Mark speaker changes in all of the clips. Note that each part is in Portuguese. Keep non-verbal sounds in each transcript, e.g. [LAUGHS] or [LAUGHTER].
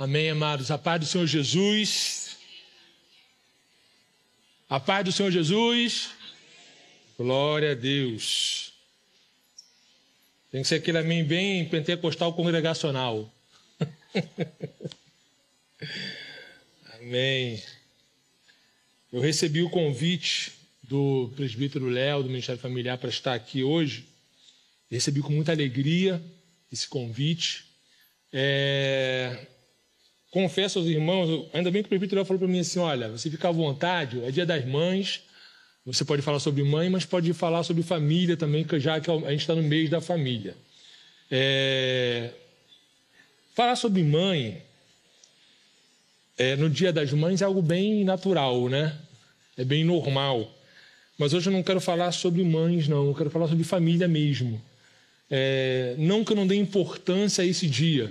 Speaker 1: Amém, amados. A paz do Senhor Jesus. A paz do Senhor Jesus. Glória a Deus. Tem que ser aquele amém bem pentecostal congregacional. [LAUGHS] amém. Eu recebi o convite do presbítero Léo, do Ministério Familiar, para estar aqui hoje. Recebi com muita alegria esse convite. É... Confesso aos irmãos, ainda bem que o presbítero falou para mim assim: olha, você fica à vontade, é dia das mães, você pode falar sobre mãe, mas pode falar sobre família também, já que a gente está no mês da família. É... Falar sobre mãe é, no Dia das Mães é algo bem natural, né? É bem normal. Mas hoje eu não quero falar sobre mães, não. Eu quero falar sobre família mesmo. É, não que eu não dê importância a esse dia.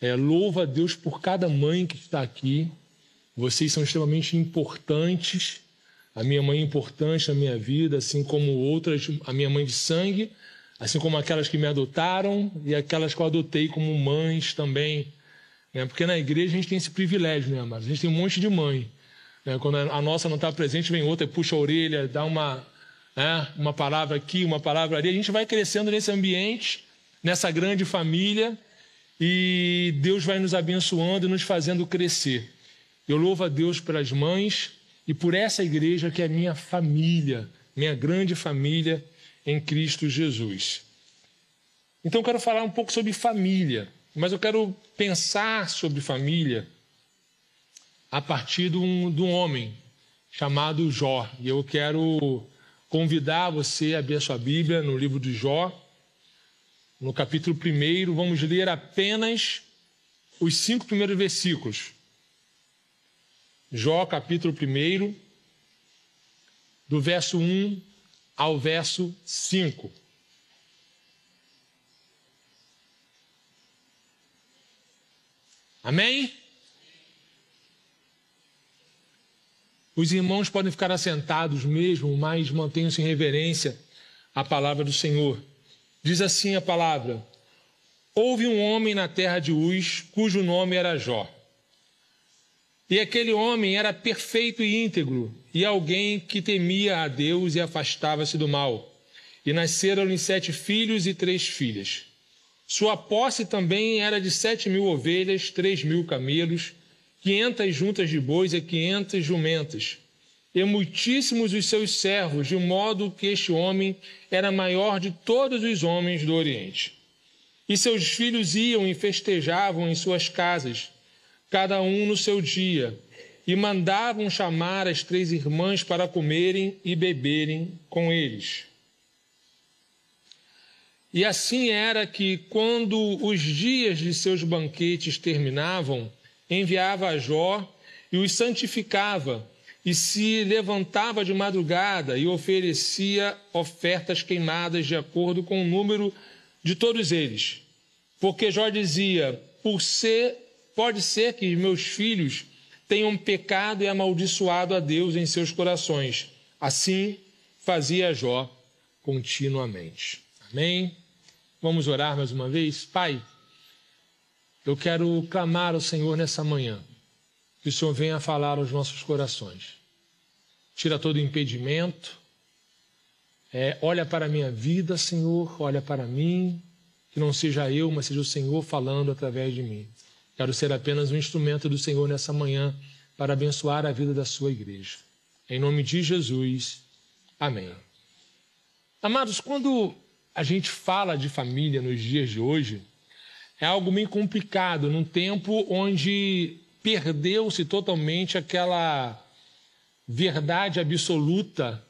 Speaker 1: É, louva a Deus por cada mãe que está aqui. Vocês são extremamente importantes. A minha mãe é importante na minha vida, assim como outras, a minha mãe de sangue, assim como aquelas que me adotaram e aquelas que eu adotei como mães também. Né? Porque na igreja a gente tem esse privilégio, né, amados? A gente tem um monte de mãe. Né? Quando a nossa não está presente, vem outra, puxa a orelha, dá uma, né? uma palavra aqui, uma palavra ali. A gente vai crescendo nesse ambiente, nessa grande família, e Deus vai nos abençoando e nos fazendo crescer. Eu louvo a Deus pelas mães e por essa igreja que é minha família, minha grande família em Cristo Jesus. Então, eu quero falar um pouco sobre família, mas eu quero pensar sobre família a partir de um, de um homem chamado Jó. E eu quero convidar você a abrir a sua Bíblia no livro de Jó, no capítulo 1. Vamos ler apenas os cinco primeiros versículos. Jó, capítulo 1, do verso 1 ao verso 5. Amém? Os irmãos podem ficar assentados mesmo, mas mantenham-se em reverência à palavra do Senhor. Diz assim a palavra: Houve um homem na terra de Uz, cujo nome era Jó. E aquele homem era perfeito e íntegro, e alguém que temia a Deus e afastava-se do mal. E nasceram-lhe sete filhos e três filhas. Sua posse também era de sete mil ovelhas, três mil camelos, quinhentas juntas de bois e quinhentas jumentas. E muitíssimos os seus servos, de modo que este homem era maior de todos os homens do Oriente. E seus filhos iam e festejavam em suas casas, cada um no seu dia, e mandavam chamar as três irmãs para comerem e beberem com eles. E assim era que, quando os dias de seus banquetes terminavam, enviava a Jó e os santificava, e se levantava de madrugada e oferecia ofertas queimadas de acordo com o número de todos eles. Porque Jó dizia: Por ser Pode ser que meus filhos tenham pecado e amaldiçoado a Deus em seus corações. Assim fazia Jó continuamente. Amém? Vamos orar mais uma vez? Pai, eu quero clamar ao Senhor nessa manhã, que o Senhor venha falar aos nossos corações. Tira todo impedimento. É, olha para a minha vida, Senhor, olha para mim, que não seja eu, mas seja o Senhor falando através de mim. Quero ser apenas um instrumento do Senhor nessa manhã para abençoar a vida da sua igreja. Em nome de Jesus. Amém. Amados, quando a gente fala de família nos dias de hoje, é algo meio complicado, num tempo onde perdeu-se totalmente aquela verdade absoluta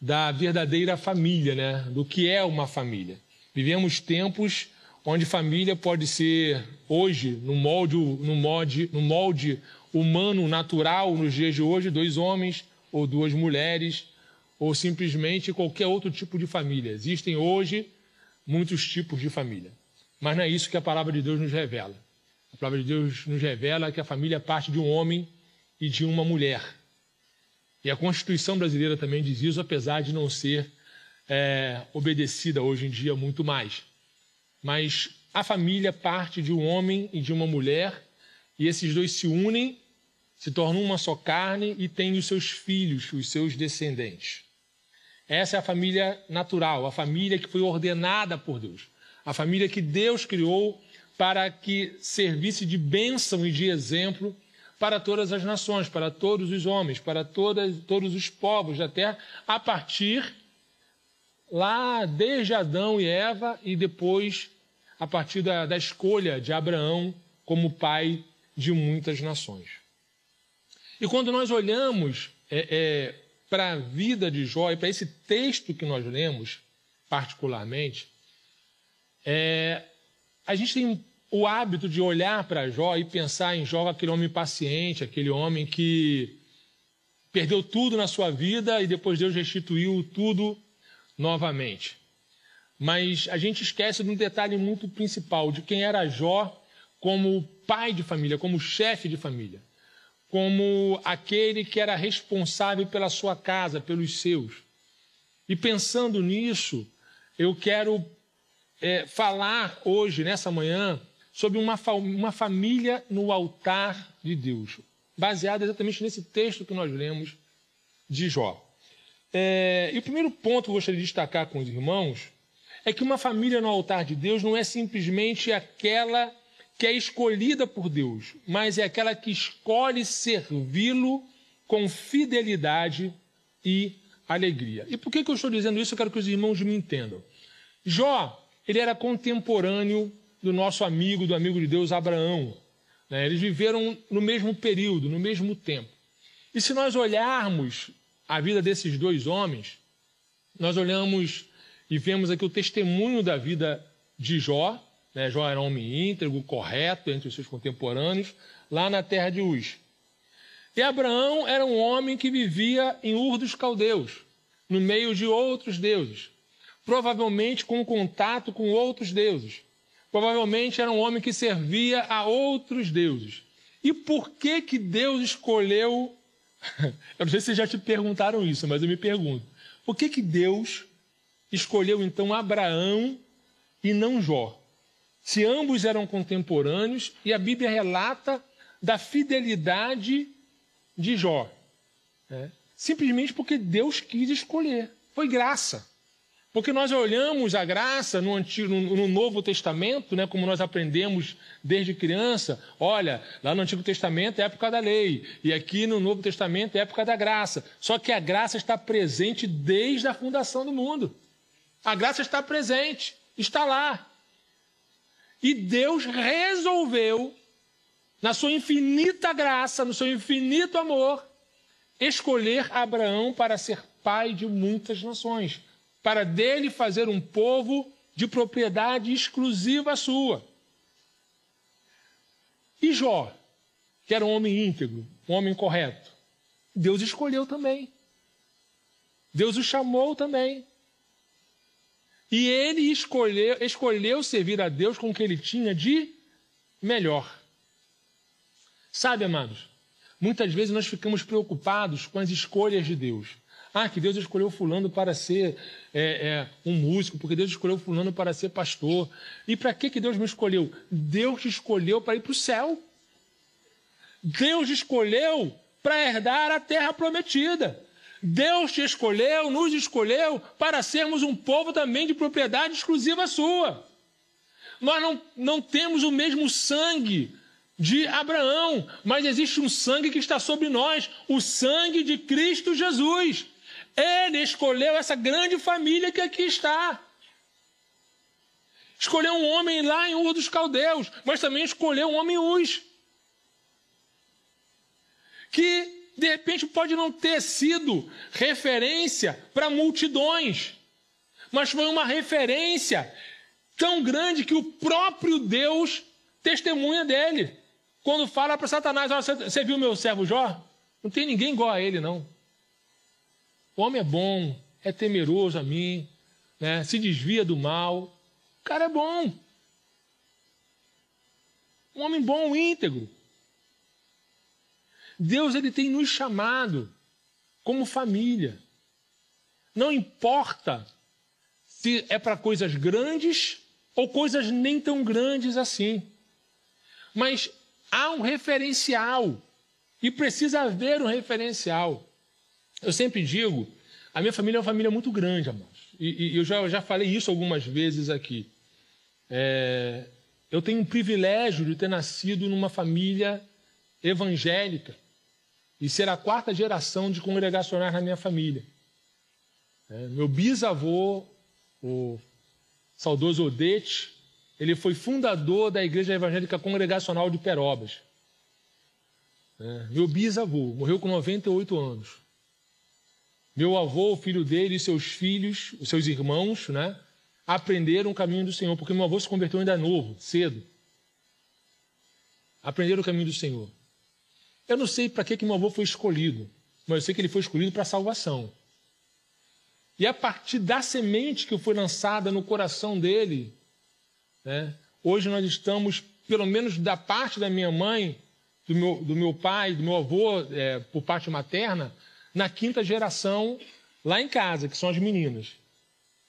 Speaker 1: da verdadeira família, né? Do que é uma família. Vivemos tempos onde família pode ser hoje no molde, no molde, no molde humano natural nos dias de hoje, dois homens ou duas mulheres ou simplesmente qualquer outro tipo de família. Existem hoje muitos tipos de família, mas não é isso que a palavra de Deus nos revela. A palavra de Deus nos revela que a família é parte de um homem e de uma mulher. E a Constituição brasileira também diz isso, apesar de não ser é, obedecida hoje em dia muito mais. Mas a família parte de um homem e de uma mulher, e esses dois se unem, se tornam uma só carne e têm os seus filhos, os seus descendentes. Essa é a família natural, a família que foi ordenada por Deus, a família que Deus criou para que servisse de bênção e de exemplo para todas as nações, para todos os homens, para todas, todos os povos da terra, a partir lá desde Adão e Eva e depois a partir da, da escolha de Abraão como pai de muitas nações. E quando nós olhamos é, é, para a vida de Jó e para esse texto que nós lemos, particularmente, é, a gente tem o hábito de olhar para Jó e pensar em Jó, aquele homem paciente, aquele homem que perdeu tudo na sua vida e depois Deus restituiu tudo novamente. Mas a gente esquece de um detalhe muito principal, de quem era Jó como pai de família, como chefe de família, como aquele que era responsável pela sua casa, pelos seus. E pensando nisso, eu quero é, falar hoje, nessa manhã, sobre uma, uma família no altar de Deus, baseada exatamente nesse texto que nós lemos de Jó. É, e o primeiro ponto que eu gostaria de destacar com os irmãos é que uma família no altar de Deus não é simplesmente aquela que é escolhida por Deus, mas é aquela que escolhe servi-lo com fidelidade e alegria. E por que, que eu estou dizendo isso? Eu quero que os irmãos me entendam. Jó, ele era contemporâneo do nosso amigo, do amigo de Deus Abraão. Né? Eles viveram no mesmo período, no mesmo tempo. E se nós olharmos a vida desses dois homens, nós olhamos e vemos aqui o testemunho da vida de Jó. Né? Jó era um homem íntegro, correto entre os seus contemporâneos, lá na terra de Uz. E Abraão era um homem que vivia em Ur dos Caldeus, no meio de outros deuses, provavelmente com contato com outros deuses. Provavelmente era um homem que servia a outros deuses. E por que que Deus escolheu? [LAUGHS] Eu não sei se já te perguntaram isso, mas eu me pergunto. Por que que Deus escolheu então Abraão e não Jó? Se ambos eram contemporâneos e a Bíblia relata da fidelidade de Jó. Né? Simplesmente porque Deus quis escolher. Foi graça. Porque nós olhamos a graça no, Antigo, no, Novo Testamento, né, como nós aprendemos desde criança. Olha, lá no Antigo Testamento é época da lei, e aqui no Novo Testamento é época da graça. Só que a graça está presente desde a fundação do mundo. A graça está presente, está lá. E Deus resolveu, na sua infinita graça, no seu infinito amor, escolher Abraão para ser pai de muitas nações para dele fazer um povo de propriedade exclusiva sua. E Jó, que era um homem íntegro, um homem correto, Deus escolheu também. Deus o chamou também. E ele escolheu, escolheu servir a Deus com o que ele tinha de melhor. Sabe, amados, muitas vezes nós ficamos preocupados com as escolhas de Deus. Ah, que Deus escolheu fulano para ser é, é, um músico, porque Deus escolheu fulano para ser pastor. E para que, que Deus me escolheu? Deus te escolheu para ir para o céu. Deus te escolheu para herdar a terra prometida. Deus te escolheu, nos escolheu para sermos um povo também de propriedade exclusiva sua. Nós não, não temos o mesmo sangue de Abraão, mas existe um sangue que está sobre nós, o sangue de Cristo Jesus. Ele escolheu essa grande família que aqui está. Escolheu um homem lá em Ur dos Caldeus, mas também escolheu um homem Uz. Que, de repente, pode não ter sido referência para multidões, mas foi uma referência tão grande que o próprio Deus testemunha dele. Quando fala para Satanás: Você viu meu servo Jó? Não tem ninguém igual a ele, não. O homem é bom, é temeroso a mim, né? se desvia do mal. O cara é bom. Um homem bom, íntegro. Deus ele tem nos chamado como família. Não importa se é para coisas grandes ou coisas nem tão grandes assim. Mas há um referencial. E precisa haver um referencial. Eu sempre digo, a minha família é uma família muito grande, amados. E, e eu, já, já falei isso algumas vezes aqui. É, eu tenho o privilégio de ter nascido numa família evangélica e ser a quarta geração de congregacionais na minha família. É, meu bisavô, o saudoso Odete, ele foi fundador da Igreja Evangélica Congregacional de Perobas. É, meu bisavô morreu com 98 anos. Meu avô, o filho dele e seus filhos, os seus irmãos, né, aprenderam o caminho do Senhor, porque meu avô se converteu ainda novo, cedo. Aprenderam o caminho do Senhor. Eu não sei para que, que meu avô foi escolhido, mas eu sei que ele foi escolhido para a salvação. E a partir da semente que foi lançada no coração dele, né, hoje nós estamos, pelo menos da parte da minha mãe, do meu, do meu pai, do meu avô, é, por parte materna, na quinta geração lá em casa, que são as meninas.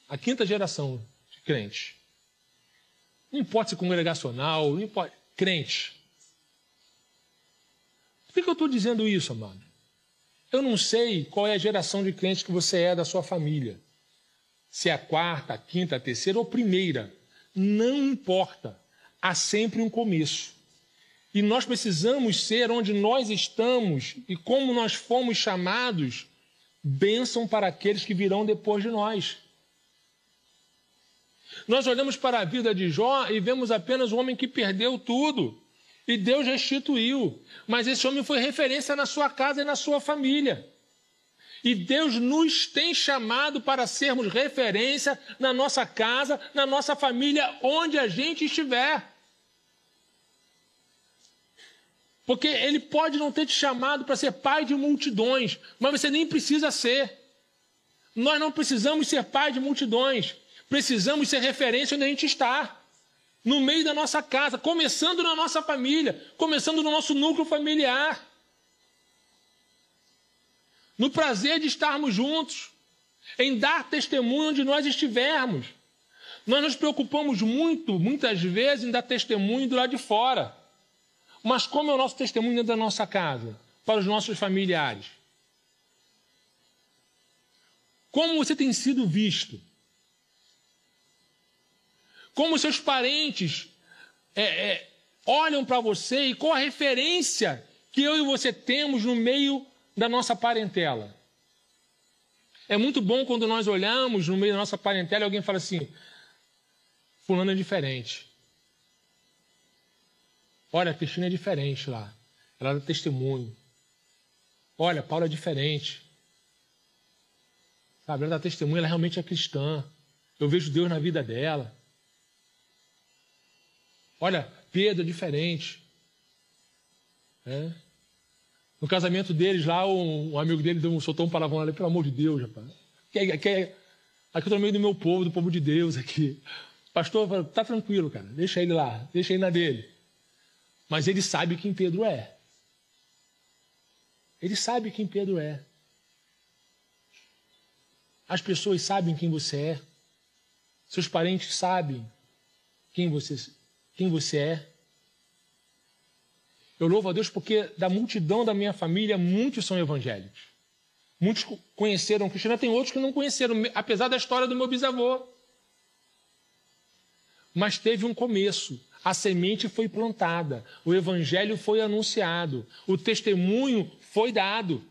Speaker 1: A quinta geração de crentes. Não importa se congregacional, não importa. Crente. Por que eu estou dizendo isso, amado? Eu não sei qual é a geração de crentes que você é da sua família. Se é a quarta, a quinta, a terceira ou primeira. Não importa. Há sempre um começo. E nós precisamos ser onde nós estamos e como nós fomos chamados, bênção para aqueles que virão depois de nós. Nós olhamos para a vida de Jó e vemos apenas um homem que perdeu tudo. E Deus restituiu. Mas esse homem foi referência na sua casa e na sua família. E Deus nos tem chamado para sermos referência na nossa casa, na nossa família, onde a gente estiver. Porque Ele pode não ter te chamado para ser pai de multidões, mas você nem precisa ser. Nós não precisamos ser pai de multidões, precisamos ser referência onde a gente está no meio da nossa casa, começando na nossa família, começando no nosso núcleo familiar. No prazer de estarmos juntos, em dar testemunho onde nós estivermos. Nós nos preocupamos muito, muitas vezes, em dar testemunho do lado de fora. Mas como é o nosso testemunho da nossa casa, para os nossos familiares? Como você tem sido visto? como seus parentes é, é, olham para você e qual a referência que eu e você temos no meio da nossa parentela. É muito bom quando nós olhamos no meio da nossa parentela e alguém fala assim: Fulano é diferente. Olha, a Cristina é diferente lá. Ela dá testemunho. Olha, Paula é diferente. Sabe, ela dá testemunho, ela realmente é cristã. Eu vejo Deus na vida dela. Olha, Pedro é diferente. É. No casamento deles lá, um, um amigo dele deu, soltou um palavrão ali, pelo amor de Deus, rapaz. Que, que, aqui eu estou no meio do meu povo, do povo de Deus aqui. Pastor, tá tranquilo, cara. Deixa ele lá, deixa ele na dele. Mas ele sabe quem Pedro é. Ele sabe quem Pedro é. As pessoas sabem quem você é. Seus parentes sabem quem você quem você é. Eu louvo a Deus porque da multidão da minha família, muitos são evangélicos. Muitos conheceram Cristina, tem outros que não conheceram, apesar da história do meu bisavô. Mas teve um começo. A semente foi plantada, o evangelho foi anunciado, o testemunho foi dado.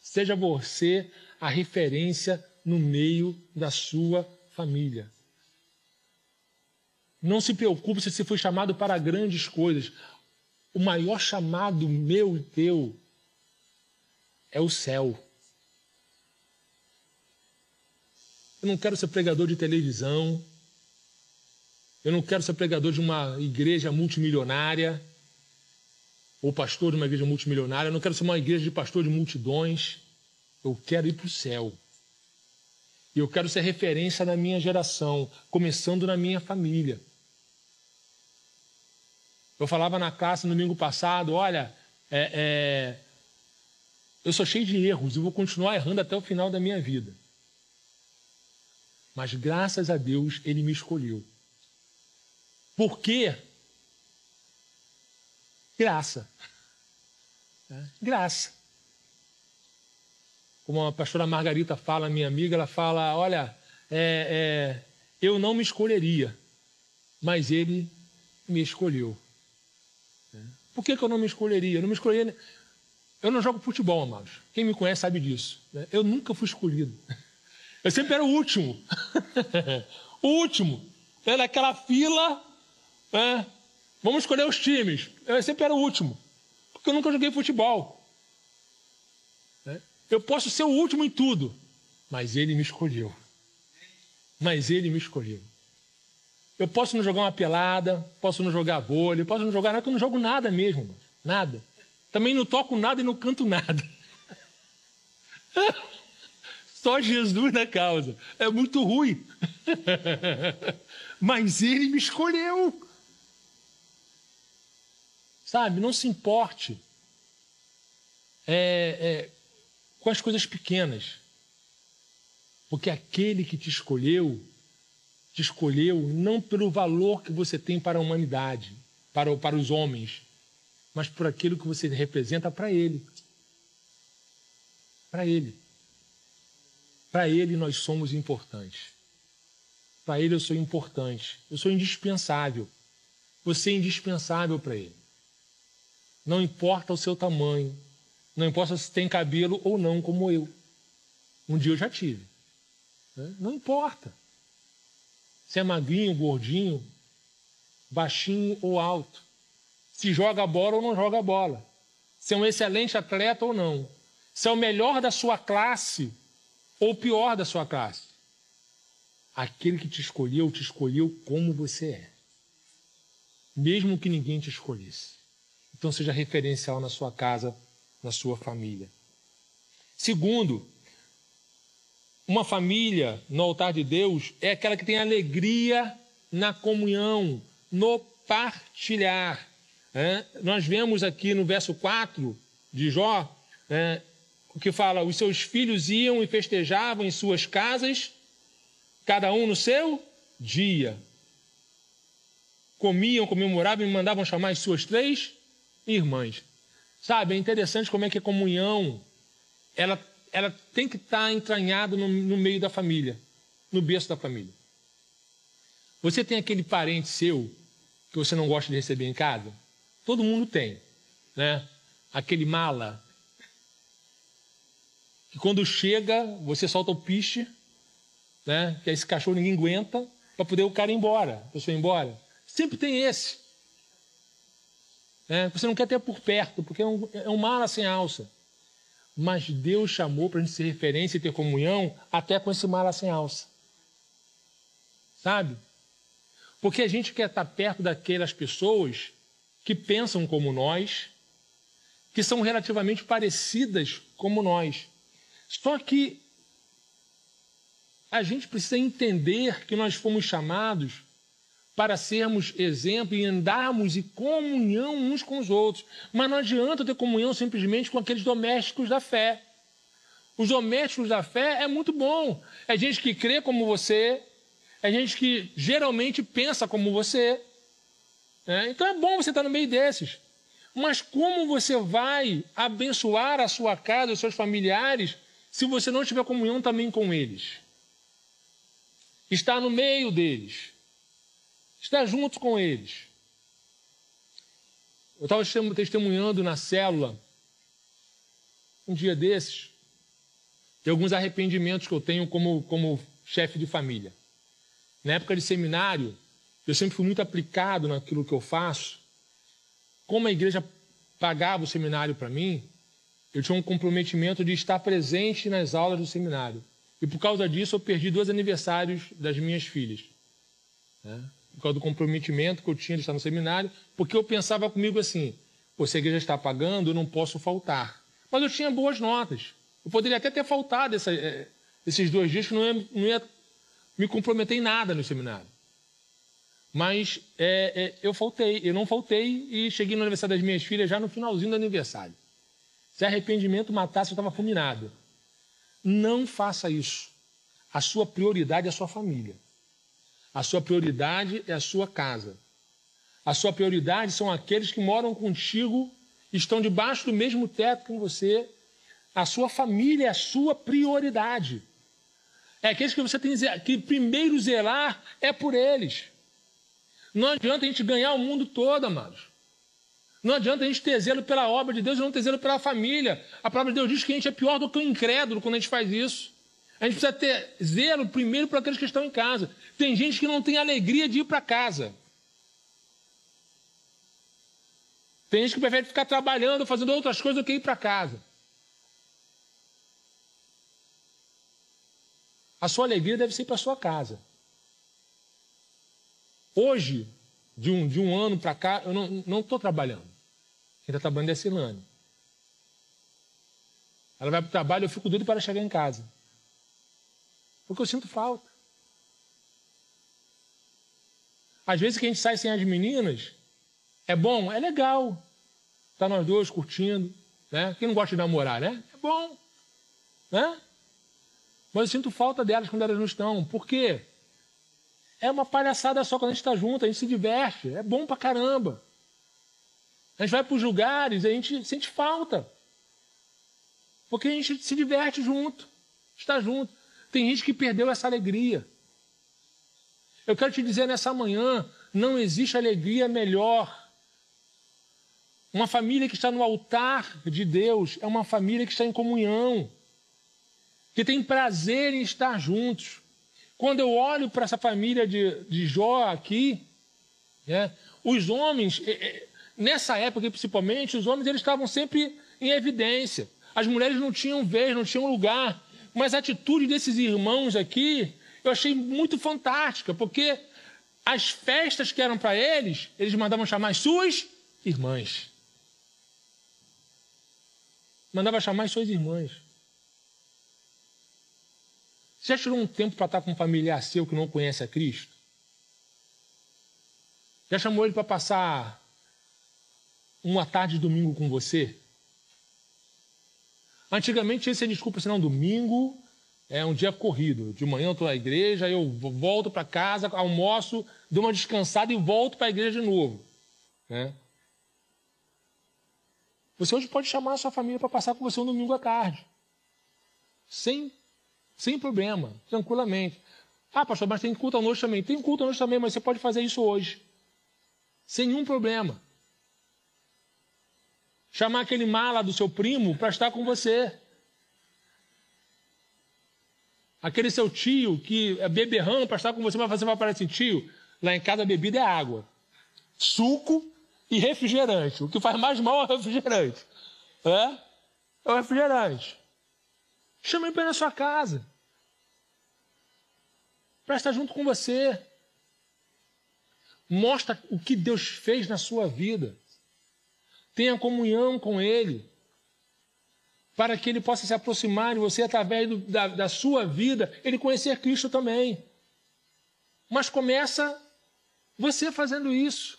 Speaker 1: Seja você a referência no meio da sua família. Não se preocupe se você foi chamado para grandes coisas. O maior chamado meu e teu é o céu. Eu não quero ser pregador de televisão. Eu não quero ser pregador de uma igreja multimilionária ou pastor de uma igreja multimilionária. Eu não quero ser uma igreja de pastor de multidões. Eu quero ir para o céu. E eu quero ser referência na minha geração, começando na minha família. Eu falava na classe no domingo passado: olha, é, é, eu sou cheio de erros e vou continuar errando até o final da minha vida. Mas graças a Deus ele me escolheu. Por quê? Graça. É, graça. Como a pastora Margarita fala, minha amiga, ela fala: olha, é, é, eu não me escolheria, mas ele me escolheu. É. Por que, que eu não me escolheria? Eu não me escolheria. Eu não jogo futebol, amados. Quem me conhece sabe disso. Né? Eu nunca fui escolhido. [LAUGHS] Eu sempre era o último. [LAUGHS] o último. Era naquela fila. Né? Vamos escolher os times. Eu sempre era o último. Porque eu nunca joguei futebol. Né? Eu posso ser o último em tudo. Mas ele me escolheu. Mas ele me escolheu. Eu posso não jogar uma pelada, posso não jogar vôlei, posso não jogar nada, porque eu não jogo nada mesmo. Nada. Também não toco nada e não canto nada. [LAUGHS] Só Jesus na causa. É muito ruim. [LAUGHS] Mas ele me escolheu. Sabe, não se importe é, é, com as coisas pequenas. Porque aquele que te escolheu, te escolheu não pelo valor que você tem para a humanidade, para, para os homens, mas por aquilo que você representa para Ele. Para Ele. Para Ele nós somos importantes. Para Ele eu sou importante. Eu sou indispensável. Você é indispensável para Ele. Não importa o seu tamanho. Não importa se tem cabelo ou não, como eu. Um dia eu já tive. Né? Não importa. Se é magrinho, gordinho, baixinho ou alto. Se joga bola ou não joga bola. Se é um excelente atleta ou não. Se é o melhor da sua classe ou o pior da sua classe. Aquele que te escolheu, te escolheu como você é. Mesmo que ninguém te escolhesse. Então seja referencial na sua casa, na sua família. Segundo, uma família no altar de Deus é aquela que tem alegria na comunhão, no partilhar. É? Nós vemos aqui no verso 4 de Jó, é, que fala: os seus filhos iam e festejavam em suas casas, cada um no seu dia. Comiam, comemoravam e mandavam chamar as suas três irmãs. Sabe, é interessante como é que a comunhão ela, ela tem que estar entranhada no, no meio da família, no berço da família. Você tem aquele parente seu que você não gosta de receber em casa? Todo mundo tem, né? Aquele mala que quando chega, você solta o piche, né? Que esse cachorro ninguém aguenta, para poder o cara ir embora, a pessoa ir embora. Sempre tem esse. Né? Você não quer ter por perto, porque é um, é um mala sem alça. Mas Deus chamou para a gente ser referência e ter comunhão até com esse mala sem alça. Sabe? Porque a gente quer estar perto daquelas pessoas que pensam como nós, que são relativamente parecidas como nós. Só que a gente precisa entender que nós fomos chamados para sermos exemplo e andarmos em comunhão uns com os outros. Mas não adianta ter comunhão simplesmente com aqueles domésticos da fé. Os domésticos da fé é muito bom. É gente que crê como você, é gente que geralmente pensa como você. É? Então é bom você estar no meio desses. Mas como você vai abençoar a sua casa, os seus familiares, se você não tiver comunhão também com eles? Estar no meio deles. Estar junto com eles. Eu estava testemunhando na célula, um dia desses, de alguns arrependimentos que eu tenho como, como chefe de família. Na época de seminário, eu sempre fui muito aplicado naquilo que eu faço. Como a igreja pagava o seminário para mim, eu tinha um comprometimento de estar presente nas aulas do seminário. E por causa disso, eu perdi dois aniversários das minhas filhas. Né? Por causa do comprometimento que eu tinha de estar no seminário, porque eu pensava comigo assim: Pô, se a igreja está pagando, eu não posso faltar. Mas eu tinha boas notas. Eu poderia até ter faltado essa, é, esses dois dias, que não ia, não ia me comprometer em nada no seminário. Mas é, é, eu faltei, eu não faltei e cheguei no aniversário das minhas filhas já no finalzinho do aniversário. Se arrependimento matasse, eu estava fulminado. Não faça isso. A sua prioridade é a sua família. A sua prioridade é a sua casa. A sua prioridade são aqueles que moram contigo, estão debaixo do mesmo teto que você. A sua família é a sua prioridade. É aqueles que você tem que primeiro zelar é por eles. Não adianta a gente ganhar o mundo todo, amados. Não adianta a gente ter zelo pela obra de Deus e não ter zelo pela família. A palavra de Deus diz que a gente é pior do que o incrédulo quando a gente faz isso. A gente precisa ter zelo primeiro para aqueles que estão em casa. Tem gente que não tem alegria de ir para casa. Tem gente que prefere ficar trabalhando, fazendo outras coisas do que ir para casa. A sua alegria deve ser para sua casa. Hoje, de um, de um ano para cá, eu não estou trabalhando. Quem está trabalhando é a Silane. Ela vai para o trabalho, eu fico doido para chegar em casa. Porque eu sinto falta. Às vezes que a gente sai sem as meninas, é bom, é legal. Tá nós dois curtindo, né? Quem não gosta de namorar, né? É bom, né? Mas eu sinto falta delas quando elas não estão. Por quê? É uma palhaçada só quando a gente está junto, a gente se diverte, é bom pra caramba. A gente vai para os lugares, a gente sente falta. Porque a gente se diverte junto, está junto. Tem gente que perdeu essa alegria. Eu quero te dizer nessa manhã: não existe alegria melhor. Uma família que está no altar de Deus é uma família que está em comunhão, que tem prazer em estar juntos. Quando eu olho para essa família de, de Jó aqui, né, os homens, nessa época principalmente, os homens eles estavam sempre em evidência. As mulheres não tinham vez, não tinham lugar. Mas a atitude desses irmãos aqui, eu achei muito fantástica, porque as festas que eram para eles, eles mandavam chamar as suas irmãs. Mandava chamar as suas irmãs. Você já tirou um tempo para estar com um familiar seu que não conhece a Cristo? Já chamou ele para passar uma tarde de domingo com você? Antigamente esse é desculpa, senão domingo é um dia corrido. De manhã eu estou na igreja, eu volto para casa, almoço, dou uma descansada e volto para a igreja de novo. Né? Você hoje pode chamar a sua família para passar com você um domingo à tarde. Sem sem problema, tranquilamente. Ah, pastor, mas tem culto à noite também. Tem culto à noite também, mas você pode fazer isso hoje. Sem nenhum problema. Chamar aquele mala do seu primo para estar com você. Aquele seu tio que é beberrão para estar com você, mas você vai parecer assim, tio, lá em casa a bebida é água. Suco e refrigerante. O que faz mais mal é o refrigerante. É? É o refrigerante. Chama ele para ir na sua casa. Para estar junto com você. Mostra o que Deus fez na sua vida. Tenha comunhão com Ele. Para que Ele possa se aproximar de você através do, da, da sua vida, Ele conhecer Cristo também. Mas começa você fazendo isso.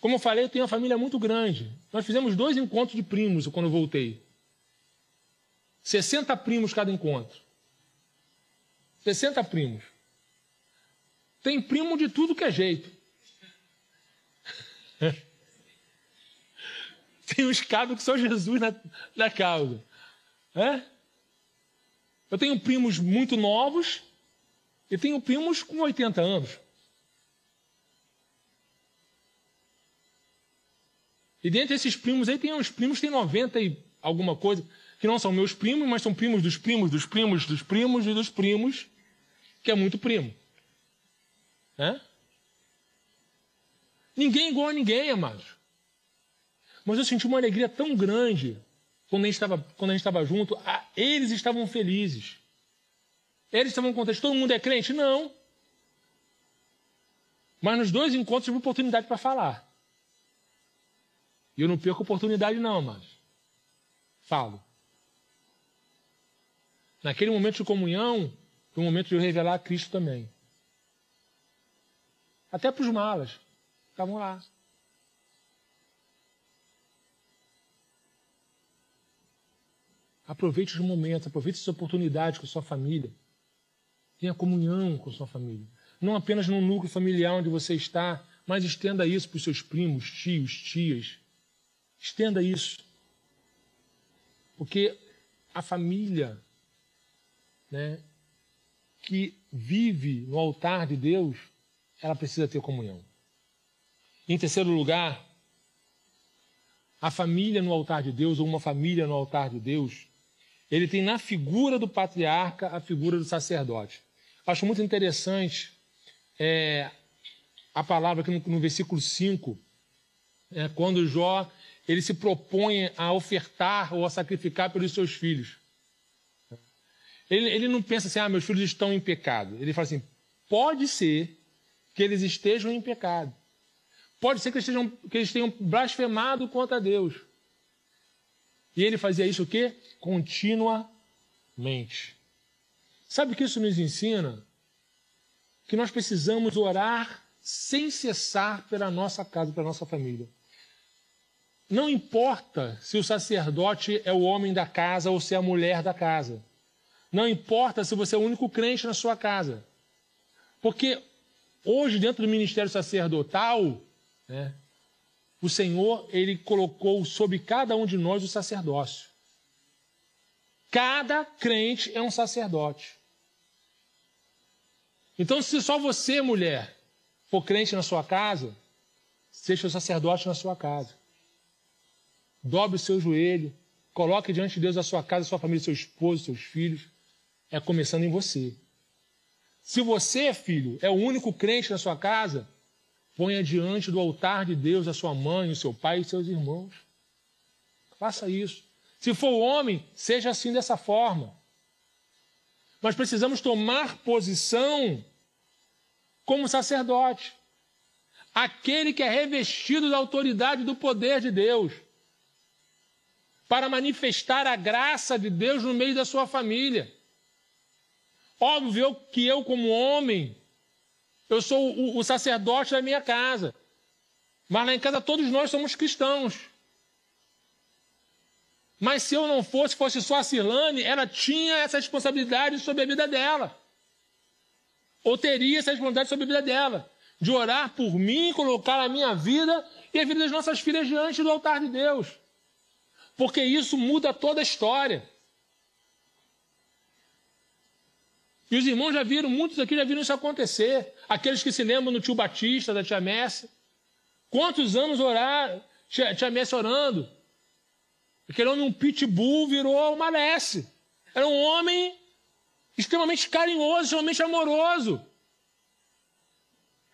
Speaker 1: Como eu falei, eu tenho uma família muito grande. Nós fizemos dois encontros de primos quando voltei. 60 primos cada encontro. 60 primos. Tem primo de tudo que é jeito. [LAUGHS] Tem uns cabos que são Jesus na, na causa. É? Eu tenho primos muito novos e tenho primos com 80 anos. E dentre esses primos aí tem uns primos que têm 90 e alguma coisa que não são meus primos, mas são primos dos primos, dos primos, dos primos e dos primos, que é muito primo. Ninguém é igual a ninguém, amados. Mas eu senti uma alegria tão grande quando a gente estava, a junto. eles estavam felizes. Eles estavam contentes. Todo mundo é crente? Não. Mas nos dois encontros tive oportunidade para falar. E eu não perco oportunidade, não, mas falo. Naquele momento de comunhão, foi um momento de eu revelar Cristo também. Até para os malas. Estavam lá. Aproveite os momentos, aproveite as oportunidades com sua família. Tenha comunhão com sua família. não apenas no núcleo familiar onde você está, mas estenda isso para os seus primos, tios, tias. Estenda isso. Porque a família né, que vive no altar de Deus, ela precisa ter comunhão. Em terceiro lugar, a família no altar de Deus, ou uma família no altar de Deus, ele tem na figura do patriarca a figura do sacerdote. Acho muito interessante é, a palavra aqui no, no versículo 5, é, quando Jó ele se propõe a ofertar ou a sacrificar pelos seus filhos. Ele, ele não pensa assim, ah, meus filhos estão em pecado. Ele fala assim, pode ser que eles estejam em pecado. Pode ser que eles, estejam, que eles tenham blasfemado contra Deus. E ele fazia isso o quê? Continuamente. Sabe o que isso nos ensina? Que nós precisamos orar sem cessar pela nossa casa, pela nossa família. Não importa se o sacerdote é o homem da casa ou se é a mulher da casa. Não importa se você é o único crente na sua casa. Porque hoje, dentro do ministério sacerdotal, né, o Senhor ele colocou sobre cada um de nós o sacerdócio. Cada crente é um sacerdote. Então, se só você, mulher, for crente na sua casa, seja o sacerdote na sua casa. Dobre o seu joelho, coloque diante de Deus a sua casa, a sua família, seu esposo, seus filhos. É começando em você. Se você, filho, é o único crente na sua casa, ponha diante do altar de Deus a sua mãe, o seu pai e seus irmãos. Faça isso. Se for homem, seja assim dessa forma. Nós precisamos tomar posição como sacerdote. Aquele que é revestido da autoridade do poder de Deus. Para manifestar a graça de Deus no meio da sua família. Óbvio que eu, como homem, eu sou o, o sacerdote da minha casa. Mas lá em casa todos nós somos cristãos. Mas se eu não fosse, fosse só a Cirlane, ela tinha essa responsabilidade sobre a vida dela. Ou teria essa responsabilidade sobre a vida dela. De orar por mim, colocar a minha vida e a vida das nossas filhas diante do altar de Deus. Porque isso muda toda a história. E os irmãos já viram, muitos aqui já viram isso acontecer. Aqueles que se lembram do tio Batista, da tia Messi. Quantos anos oraram, tia, tia Messi orando? Aquele homem, um pitbull, virou uma Lessie. Era um homem extremamente carinhoso, extremamente amoroso.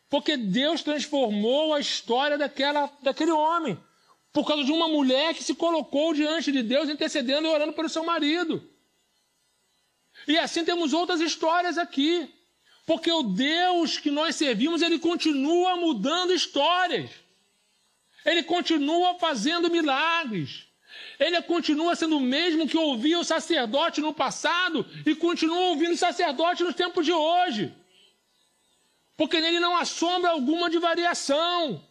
Speaker 1: Porque Deus transformou a história daquela, daquele homem. Por causa de uma mulher que se colocou diante de Deus, intercedendo e orando pelo seu marido. E assim temos outras histórias aqui. Porque o Deus que nós servimos, ele continua mudando histórias. Ele continua fazendo milagres. Ele continua sendo o mesmo que ouvia o sacerdote no passado e continua ouvindo o sacerdote nos tempos de hoje. Porque nele não há sombra alguma de variação.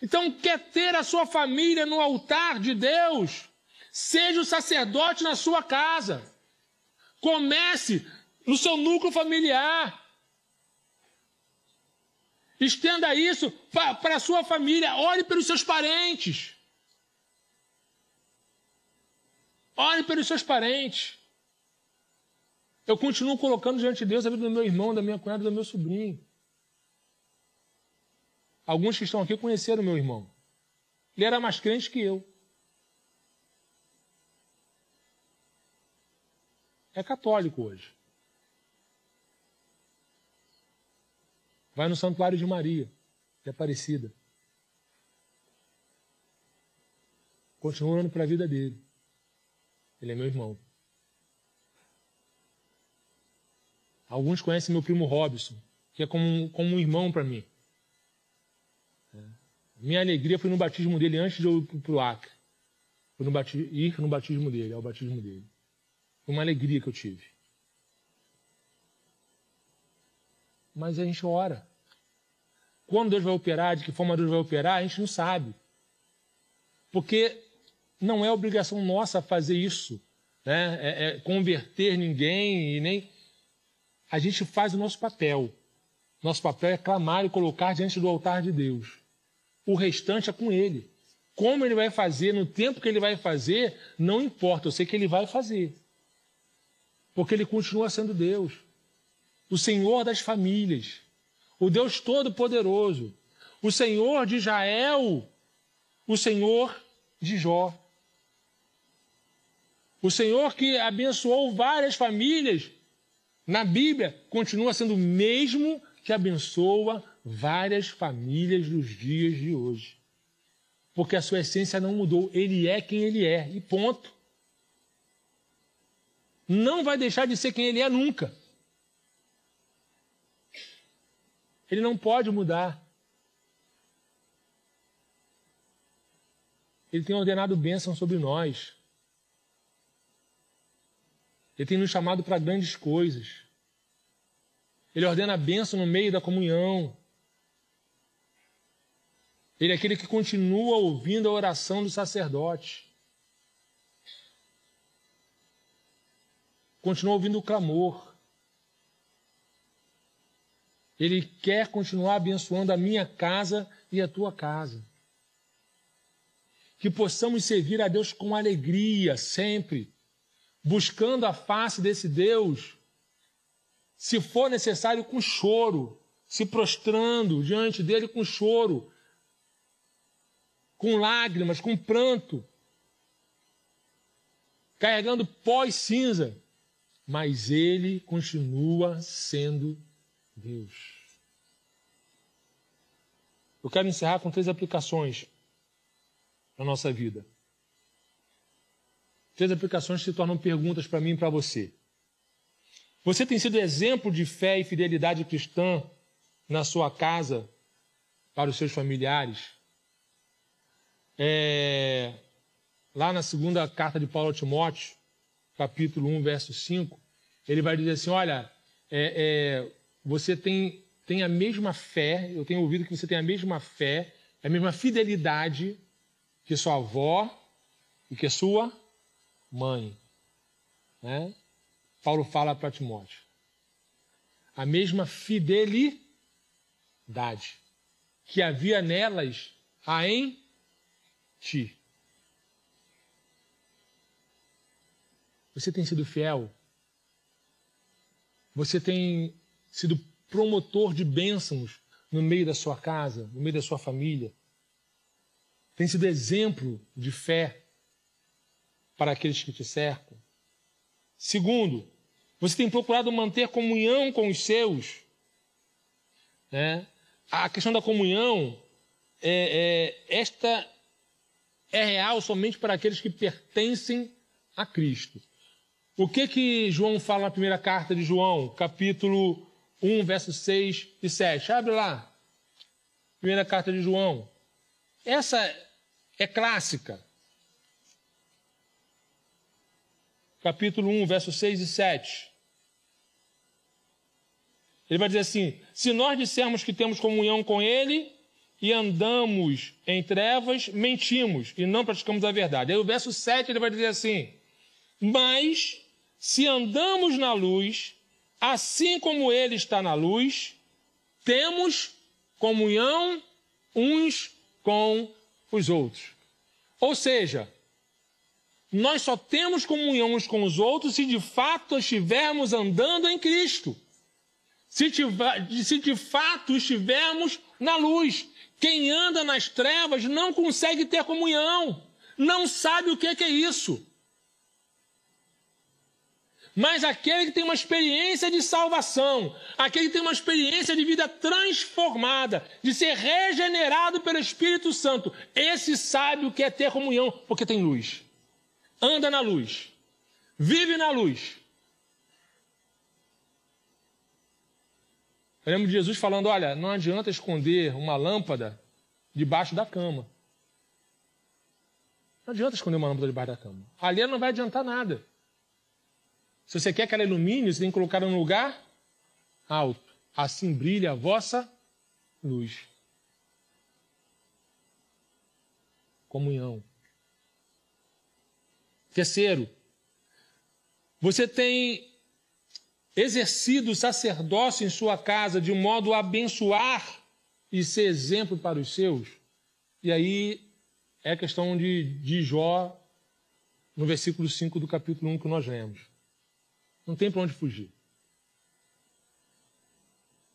Speaker 1: Então, quer ter a sua família no altar de Deus? Seja o sacerdote na sua casa. Comece no seu núcleo familiar. Estenda isso para a sua família. Ore pelos seus parentes. Ore pelos seus parentes. Eu continuo colocando diante de Deus a vida do meu irmão, da minha cunhada, do meu sobrinho. Alguns que estão aqui conheceram meu irmão. Ele era mais crente que eu. É católico hoje. Vai no Santuário de Maria, de Aparecida. Continua orando para a vida dele. Ele é meu irmão. Alguns conhecem meu primo Robson, que é como um, como um irmão para mim. É. Minha alegria foi no batismo dele antes de eu ir para o Acre. Foi no batismo, ir no batismo dele, ao batismo dele. Uma alegria que eu tive. Mas a gente ora. Quando Deus vai operar, de que forma Deus vai operar, a gente não sabe. Porque não é obrigação nossa fazer isso, né? É, é converter ninguém e nem. a gente faz o nosso papel. Nosso papel é clamar e colocar diante do altar de Deus. O restante é com Ele. Como Ele vai fazer, no tempo que Ele vai fazer, não importa. Eu sei que Ele vai fazer. Porque Ele continua sendo Deus. O Senhor das famílias. O Deus Todo-Poderoso. O Senhor de Israel. O Senhor de Jó. O Senhor que abençoou várias famílias na Bíblia continua sendo o mesmo que abençoa várias famílias dos dias de hoje. Porque a sua essência não mudou. Ele é quem ele é. E ponto. Não vai deixar de ser quem ele é nunca. Ele não pode mudar. Ele tem ordenado bênção sobre nós. Ele tem nos chamado para grandes coisas. Ele ordena a bênção no meio da comunhão. Ele é aquele que continua ouvindo a oração do sacerdote. Continua ouvindo o clamor. Ele quer continuar abençoando a minha casa e a tua casa. Que possamos servir a Deus com alegria sempre buscando a face desse Deus, se for necessário, com choro, se prostrando diante dele com choro, com lágrimas, com pranto, carregando pó e cinza, mas ele continua sendo Deus. Eu quero encerrar com três aplicações na nossa vida. Três aplicações se tornam perguntas para mim e para você. Você tem sido exemplo de fé e fidelidade cristã na sua casa, para os seus familiares? É, lá na segunda carta de Paulo a Timóteo, capítulo 1, verso 5, ele vai dizer assim: Olha, é, é, você tem, tem a mesma fé, eu tenho ouvido que você tem a mesma fé, a mesma fidelidade que sua avó e que sua mãe. Né? Paulo fala para Timóteo. A mesma fidelidade que havia nelas há em ti. Você tem sido fiel? Você tem sido promotor de bênçãos no meio da sua casa, no meio da sua família? Tem sido exemplo de fé para aqueles que te cercam. Segundo, você tem procurado manter comunhão com os seus. Né? A questão da comunhão, é, é, esta é real somente para aqueles que pertencem a Cristo. O que que João fala na primeira carta de João, capítulo 1, versos 6 e 7? Abre lá. Primeira carta de João. Essa é clássica. capítulo 1, versos 6 e 7. Ele vai dizer assim: se nós dissermos que temos comunhão com Ele e andamos em trevas, mentimos e não praticamos a verdade. Aí o verso 7 ele vai dizer assim: mas se andamos na luz, assim como Ele está na luz, temos comunhão uns com os outros. Ou seja, nós só temos comunhão uns com os outros se de fato estivermos andando em Cristo. Se, se de fato estivermos na luz. Quem anda nas trevas não consegue ter comunhão, não sabe o que é isso. Mas aquele que tem uma experiência de salvação, aquele que tem uma experiência de vida transformada, de ser regenerado pelo Espírito Santo, esse sabe o que é ter comunhão, porque tem luz anda na luz, vive na luz. Eu lembro de Jesus falando: olha, não adianta esconder uma lâmpada debaixo da cama. Não adianta esconder uma lâmpada debaixo da cama. Ali não vai adiantar nada. Se você quer que ela ilumine, você tem que colocar num lugar alto. Assim brilha a vossa luz. Comunhão. Terceiro, você tem exercido o sacerdócio em sua casa de modo a abençoar e ser exemplo para os seus? E aí é a questão de, de Jó, no versículo 5 do capítulo 1 que nós lemos. Não tem para onde fugir.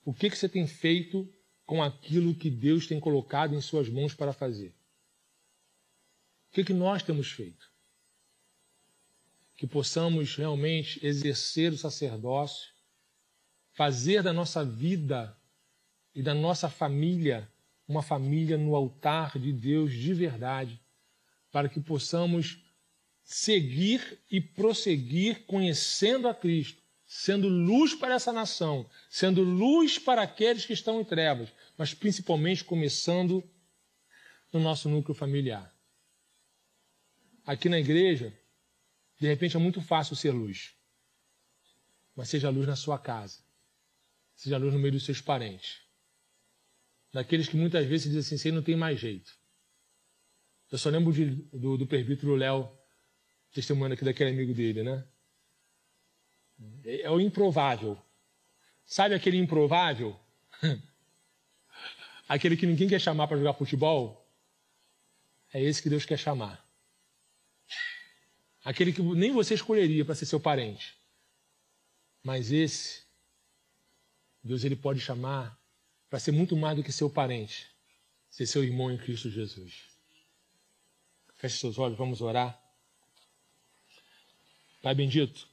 Speaker 1: O que, que você tem feito com aquilo que Deus tem colocado em suas mãos para fazer? O que, que nós temos feito? Que possamos realmente exercer o sacerdócio, fazer da nossa vida e da nossa família uma família no altar de Deus de verdade, para que possamos seguir e prosseguir conhecendo a Cristo, sendo luz para essa nação, sendo luz para aqueles que estão em trevas, mas principalmente começando no nosso núcleo familiar. Aqui na igreja, de repente é muito fácil ser luz, mas seja luz na sua casa, seja luz no meio dos seus parentes, daqueles que muitas vezes dizem assim, você não tem mais jeito. Eu só lembro de, do, do Léo, testemunhando aqui daquele amigo dele, né? É, é o improvável. Sabe aquele improvável? [LAUGHS] aquele que ninguém quer chamar para jogar futebol? É esse que Deus quer chamar. Aquele que nem você escolheria para ser seu parente. Mas esse, Deus ele pode chamar para ser muito mais do que seu parente, ser seu irmão em Cristo Jesus. Feche seus olhos, vamos orar. Pai bendito,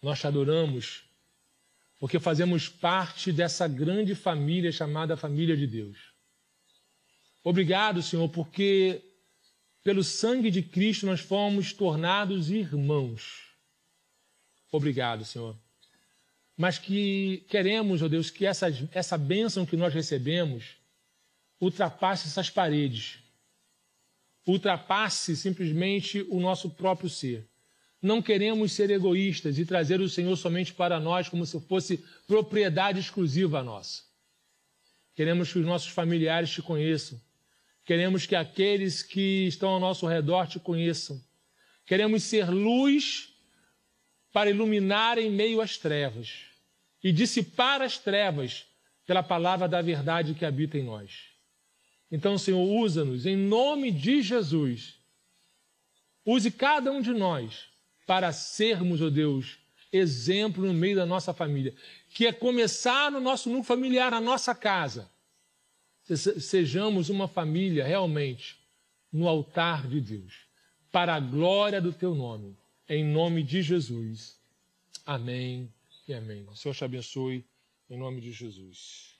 Speaker 1: nós te adoramos porque fazemos parte dessa grande família chamada família de Deus. Obrigado, Senhor, porque pelo sangue de Cristo nós fomos tornados irmãos. Obrigado, Senhor mas que queremos, ó oh Deus, que essa, essa bênção que nós recebemos ultrapasse essas paredes, ultrapasse simplesmente o nosso próprio ser. Não queremos ser egoístas e trazer o Senhor somente para nós como se fosse propriedade exclusiva nossa. Queremos que os nossos familiares te conheçam. Queremos que aqueles que estão ao nosso redor te conheçam. Queremos ser luz para iluminar em meio às trevas e dissipar as trevas pela palavra da verdade que habita em nós. Então, Senhor, usa-nos em nome de Jesus. Use cada um de nós para sermos, ó oh Deus, exemplo no meio da nossa família, que é começar no nosso núcleo familiar, na nossa casa. Sejamos uma família realmente no altar de Deus, para a glória do teu nome. Em nome de Jesus. Amém e amém. O Senhor te abençoe, em nome de Jesus.